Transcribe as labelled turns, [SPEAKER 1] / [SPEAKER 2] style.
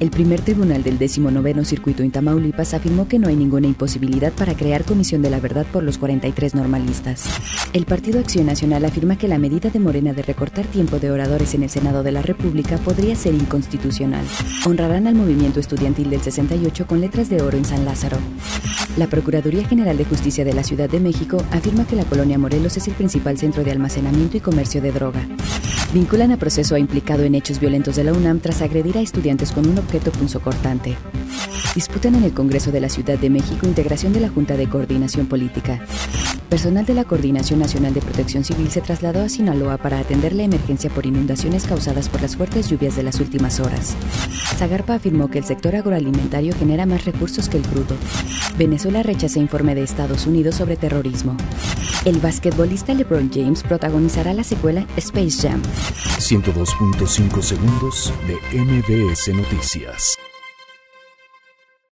[SPEAKER 1] El primer tribunal del 19 Circuito en Tamaulipas afirmó que no hay ninguna imposibilidad para crear comisión de la verdad por los 43 normalistas. El Partido Acción Nacional afirma que la medida de Morena de recortar tiempo de oradores en el Senado de la República podría ser inconstitucional. Honrarán al movimiento estudiantil del 68 con letras de oro en San Lázaro. La Procuraduría General de Justicia de la Ciudad de México afirma que la colonia Morelos es el principal centro de almacenamiento y comercio de droga. Vinculan a proceso a implicado en hechos violentos de la UNAM tras agredir a estudiantes con un objeto punzocortante. Disputan en el Congreso de la Ciudad de México integración de la Junta de Coordinación Política. Personal de la Coordinación Nacional de Protección Civil se trasladó a Sinaloa para atender la emergencia por inundaciones causadas por las fuertes lluvias de las últimas horas. Zagarpa afirmó que el sector agroalimentario genera más recursos que el crudo. Venezuela rechaza informe de Estados Unidos sobre terrorismo. El basquetbolista LeBron James protagonizará la secuela Space Jam.
[SPEAKER 2] 102.5 segundos de MBS Noticias.